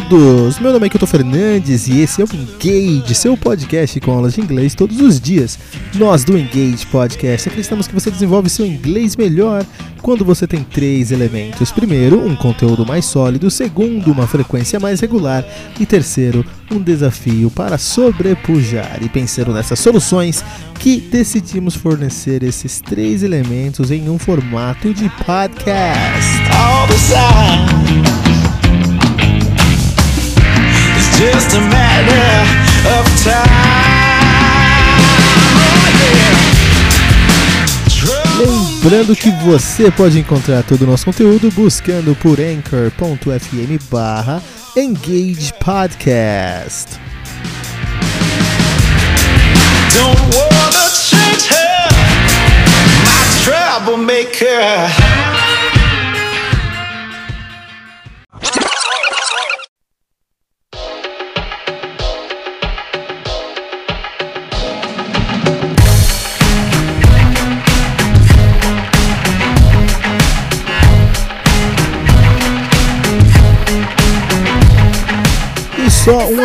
todos! Meu nome é Kilton Fernandes e esse é o Engage, seu podcast com aulas de inglês todos os dias. Nós do Engage Podcast acreditamos que você desenvolve seu inglês melhor quando você tem três elementos. Primeiro, um conteúdo mais sólido. Segundo, uma frequência mais regular. E terceiro, um desafio para sobrepujar. E pensando nessas soluções, que decidimos fornecer esses três elementos em um formato de podcast. Just a matter of time. Lembrando que você pode encontrar todo o nosso conteúdo buscando por anchor.fm barra Engage Podcast. Don't wanna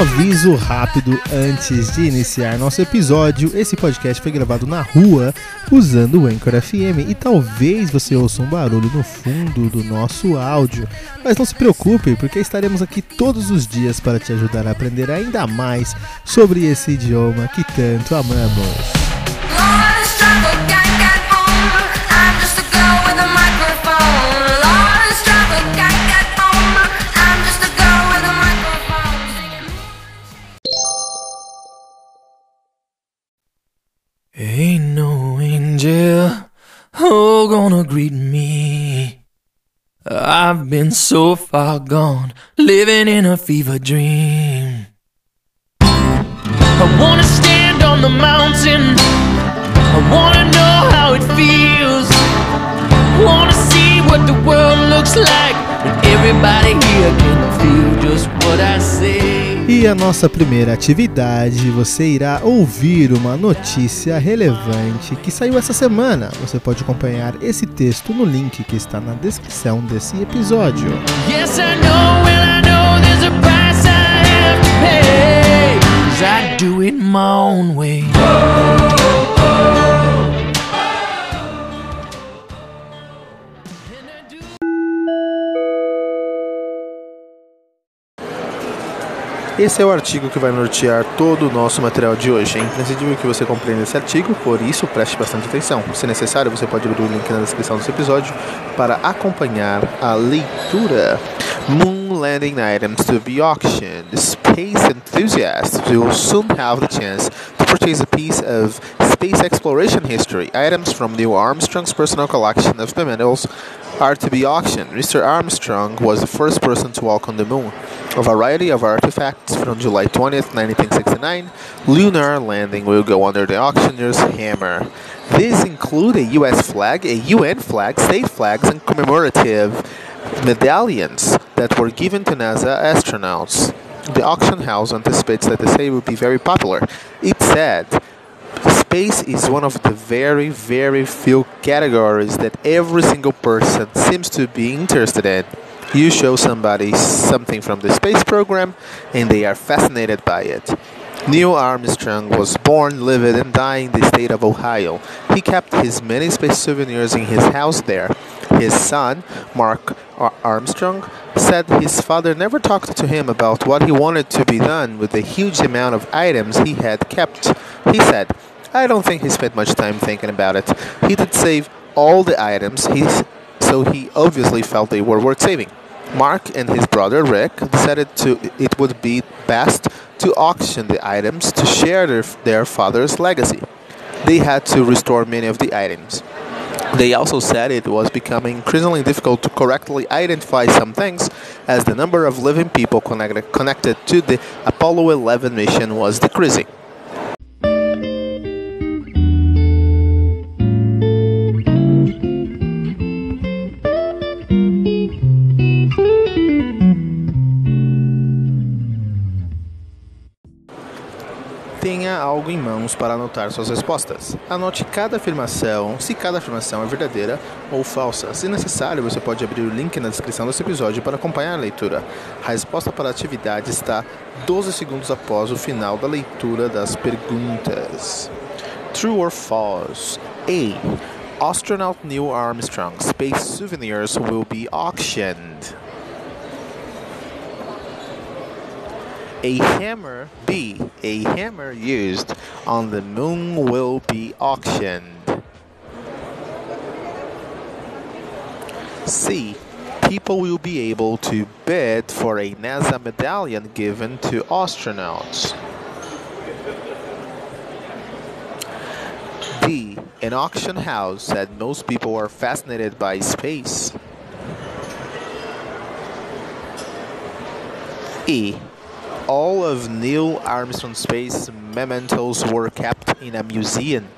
aviso rápido antes de iniciar nosso episódio. Esse podcast foi gravado na rua usando o Anchor FM e talvez você ouça um barulho no fundo do nosso áudio. Mas não se preocupe, porque estaremos aqui todos os dias para te ajudar a aprender ainda mais sobre esse idioma que tanto amamos. Gonna greet me. I've been so far gone, living in a fever dream. I wanna stand on the mountain. I wanna know how it feels. I wanna see what the world looks like when everybody here can feel just what I say. E a nossa primeira atividade, você irá ouvir uma notícia relevante que saiu essa semana. Você pode acompanhar esse texto no link que está na descrição desse episódio. Yes, I know, I know there's a price I have to pay. I do it my own way. Esse é o artigo que vai nortear todo o nosso material de hoje. É imprescindível que você compreenda esse artigo, por isso preste bastante atenção. Se necessário, você pode abrir o link na descrição desse episódio para acompanhar a leitura. Moon landing items to be auctioned. Space enthusiasts will soon have the chance to purchase a piece of space exploration history. Items from Neil Armstrong's personal collection of mementos are to be auctioned. Mr. Armstrong was the first person to walk on the moon. A variety of artifacts from July 20th, 1969, lunar landing will go under the auctioneer's hammer. These include a US flag, a UN flag, state flags, and commemorative medallions that were given to NASA astronauts. The auction house anticipates that the sale will be very popular. It said, Space is one of the very, very few categories that every single person seems to be interested in. You show somebody something from the space program, and they are fascinated by it. Neil Armstrong was born, lived, and died in the state of Ohio. He kept his many space souvenirs in his house there. His son, Mark Armstrong, said his father never talked to him about what he wanted to be done with the huge amount of items he had kept. He said, I don't think he spent much time thinking about it. He did save all the items, he's, so he obviously felt they were worth saving. Mark and his brother Rick decided to it would be best to auction the items to share their, their father's legacy. They had to restore many of the items. They also said it was becoming increasingly difficult to correctly identify some things as the number of living people connected, to the Apollo 11 mission was decreasing. Tenha algo em mãos para anotar suas respostas. Anote cada afirmação, se cada afirmação é verdadeira ou falsa. Se necessário, você pode abrir o link na descrição desse episódio para acompanhar a leitura. A resposta para a atividade está 12 segundos após o final da leitura das perguntas. True or false? A. Astronaut Neil Armstrong space souvenirs will be auctioned. A hammer B. A hammer used on the moon will be auctioned. C. People will be able to bid for a NASA medallion given to astronauts. D. An auction house said most people are fascinated by space. E. All of Neil Armstrong space mementos were kept in a museum.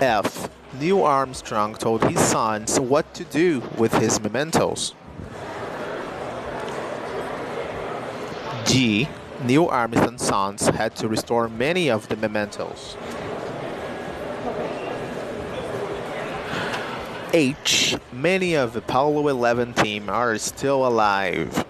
F. Neil Armstrong told his sons what to do with his mementos. G. Neil Armstrong's sons had to restore many of the mementos. H. Many of the Apollo 11 team are still alive.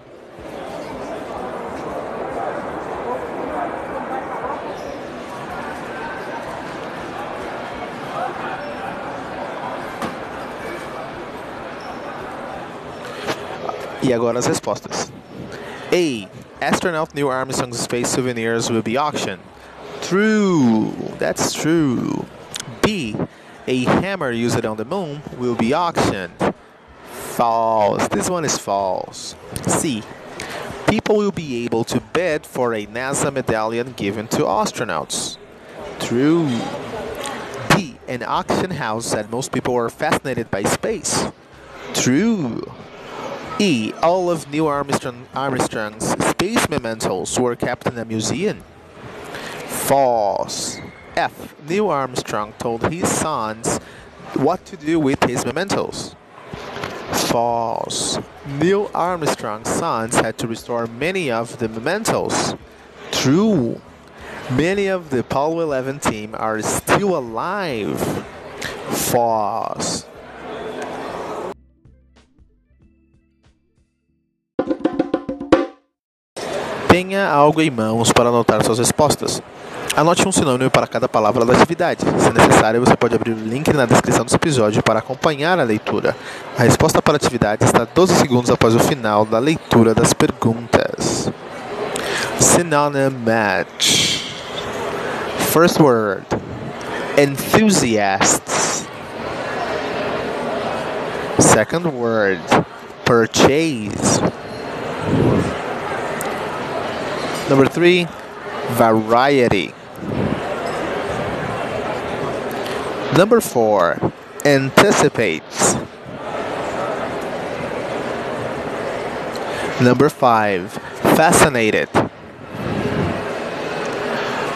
E agora as respostas. A. Astronaut Neil Armstrong's space souvenirs will be auctioned. True. That's true. B. A hammer used on the moon will be auctioned. False. This one is false. C. People will be able to bid for a NASA medallion given to astronauts. True. D. An auction house said most people are fascinated by space. True. E. All of Neil Armstrong, Armstrong's space mementos were kept in a museum. False. F. Neil Armstrong told his sons what to do with his mementos. False. Neil Armstrong's sons had to restore many of the mementos. True. Many of the Apollo 11 team are still alive. False. Tenha algo em mãos para anotar suas respostas. Anote um sinônimo para cada palavra da atividade. Se necessário, você pode abrir o link na descrição desse episódio para acompanhar a leitura. A resposta para a atividade está 12 segundos após o final da leitura das perguntas. Synonym match. First word enthusiasts. Second word purchase. Number three, variety. Number four, anticipates. Number five, fascinated.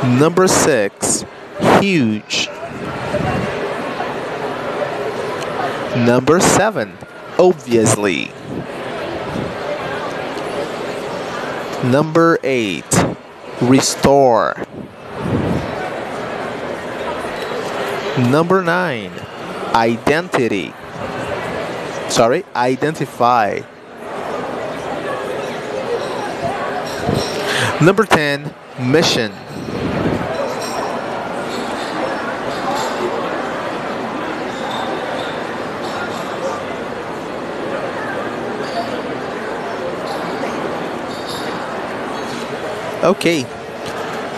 Number six, huge. Number seven, obviously. Number eight, restore. Number nine, identity. Sorry, identify. Number 10, mission. Ok.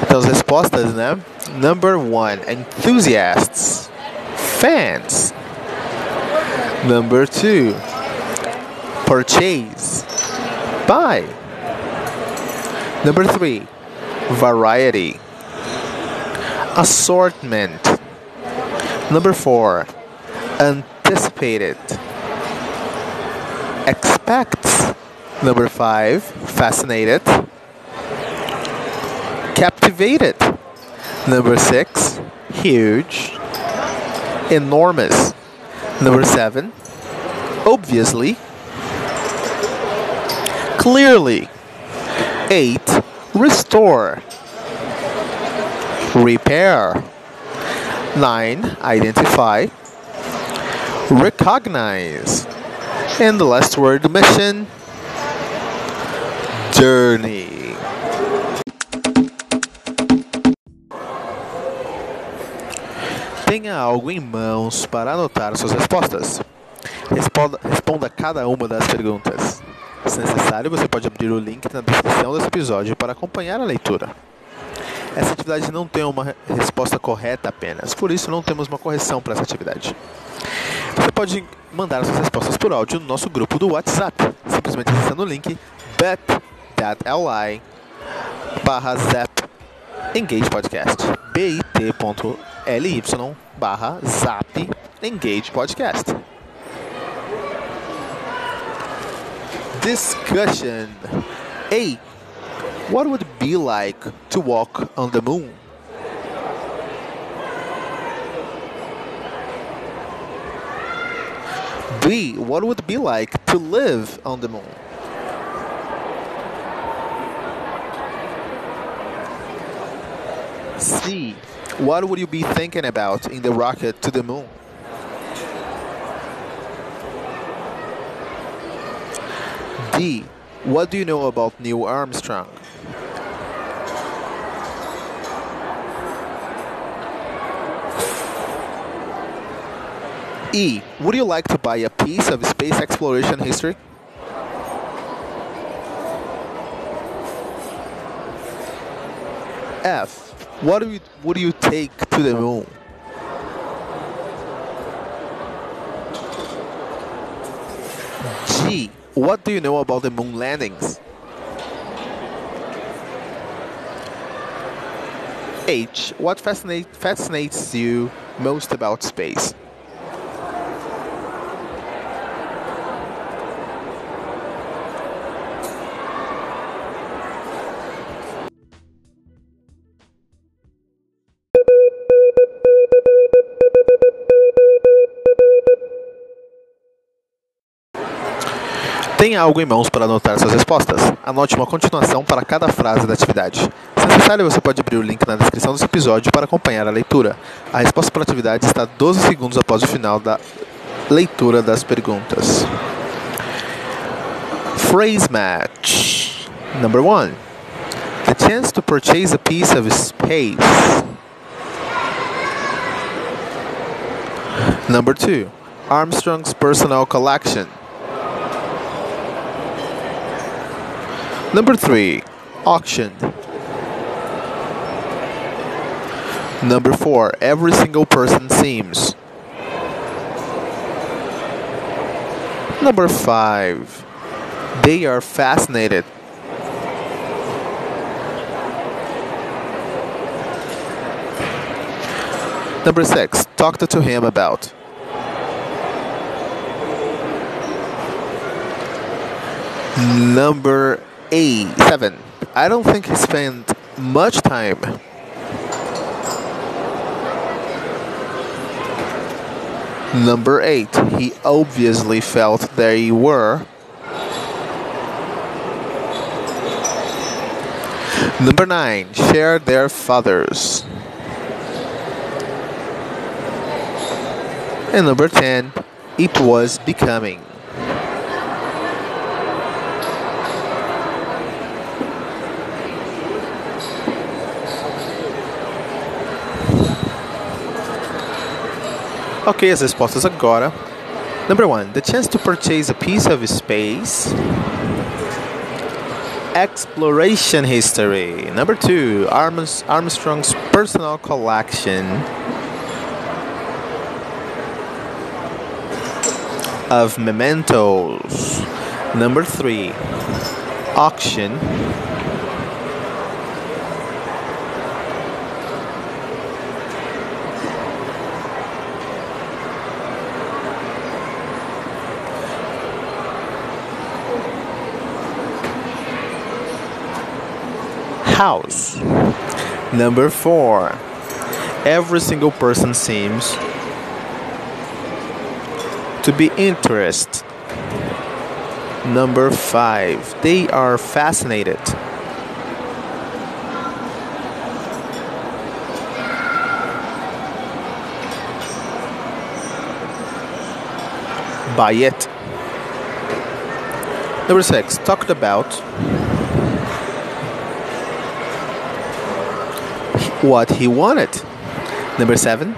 Então as respostas, né? Number one, enthusiasts, fans. Number two, purchase, buy. Number three, variety, assortment. Number four, anticipated, expects. Number five, fascinated, captivated. Number six, huge, enormous. Number seven, obviously, clearly. Eight, restore, repair. 9. Identify, recognize. And the last word, mission, journey. Tenha algo em mãos para anotar suas respostas. Responda, responda cada uma das perguntas. Se necessário, você pode abrir o link na descrição desse episódio para acompanhar a leitura. Essa atividade não tem uma re- resposta correta apenas, por isso não temos uma correção para essa atividade. Você pode mandar suas respostas por áudio no nosso grupo do WhatsApp, simplesmente acessando o link bit.ly barra engage podcast bit.ly barra zap engage podcast discussion A. What would it be like to walk on the moon? B. What would it be like to live on the moon? C. What would you be thinking about in the rocket to the moon? D. What do you know about Neil Armstrong? E. Would you like to buy a piece of space exploration history? F. What would you, would you take to the moon? G. What do you know about the moon landings? H. What fascinate, fascinates you most about space? Tenha algo em mãos para anotar suas respostas. Anote uma continuação para cada frase da atividade. Se necessário, você pode abrir o link na descrição desse episódio para acompanhar a leitura. A resposta para a atividade está 12 segundos após o final da leitura das perguntas. Phrase match. Number one. The chance to purchase a piece of space. Number two. Armstrong's personal collection. Number three, auction. Number four, every single person seems. Number five, they are fascinated. Number six, talk to him about. Number eight, seven. I don't think he spent much time. Number eight. He obviously felt they were. Number nine. Share their fathers. And number ten. It was becoming. Ok, as respostas agora. Number one, the chance to purchase a piece of space. Exploration history. Number two, Armstrong's personal collection of mementos. Number three, auction. house. Number four, every single person seems to be interested. Number five, they are fascinated. By it. Number six, talked about what he wanted. Number seven,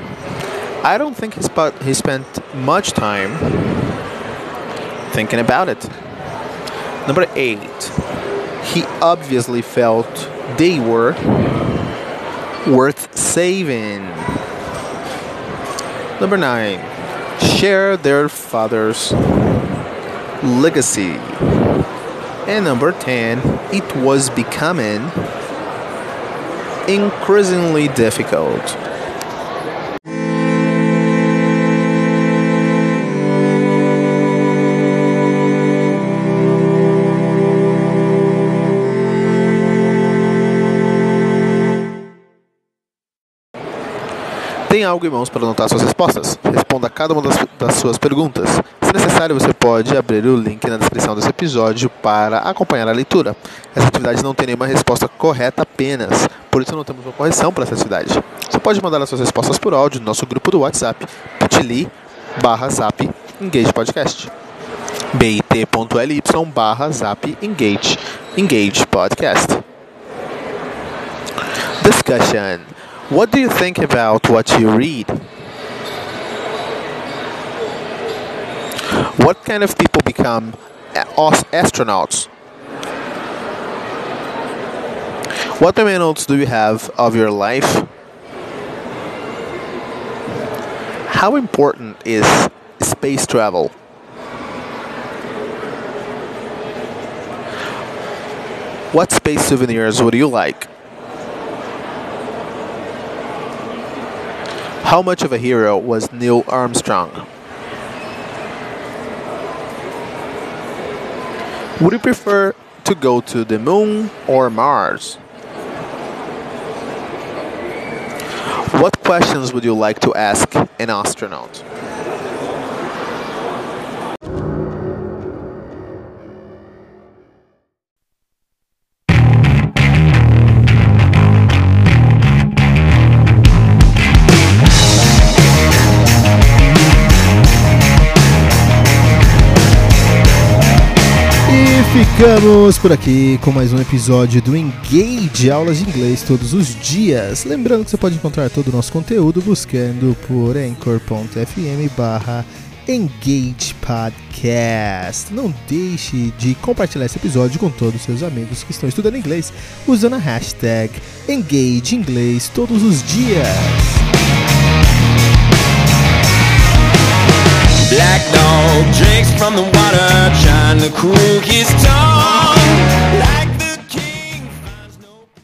I don't think he, sp- he spent much time thinking about it. Number eight, he obviously felt they were worth saving. Number nine, share their father's legacy. And number 10, it was becoming increasingly difficult. Tem algo em mãos para anotar suas respostas? Responda a cada uma das, das suas perguntas. Se necessário, você pode abrir o link na descrição desse episódio para acompanhar a leitura. Essa atividade não tem nenhuma resposta correta apenas, por isso não temos uma correção para essa atividade. Você pode mandar as suas respostas por áudio no nosso grupo do WhatsApp, bit.ly barra zap engage podcast bit.ly barra zap engage engage podcast Discussion What do you think about what you read? What kind of people become astronauts? What memory notes do you have of your life? How important is space travel? What space souvenirs would you like? How much of a hero was Neil Armstrong? Would you prefer to go to the moon or Mars? What questions would you like to ask an astronaut? Ficamos por aqui com mais um episódio do Engage Aulas de Inglês todos os dias. Lembrando que você pode encontrar todo o nosso conteúdo buscando por anchor.fm barra Engage Podcast. Não deixe de compartilhar esse episódio com todos os seus amigos que estão estudando inglês usando a hashtag Engage Inglês todos os dias. Black dog drinks from the water, trying to cool his tongue.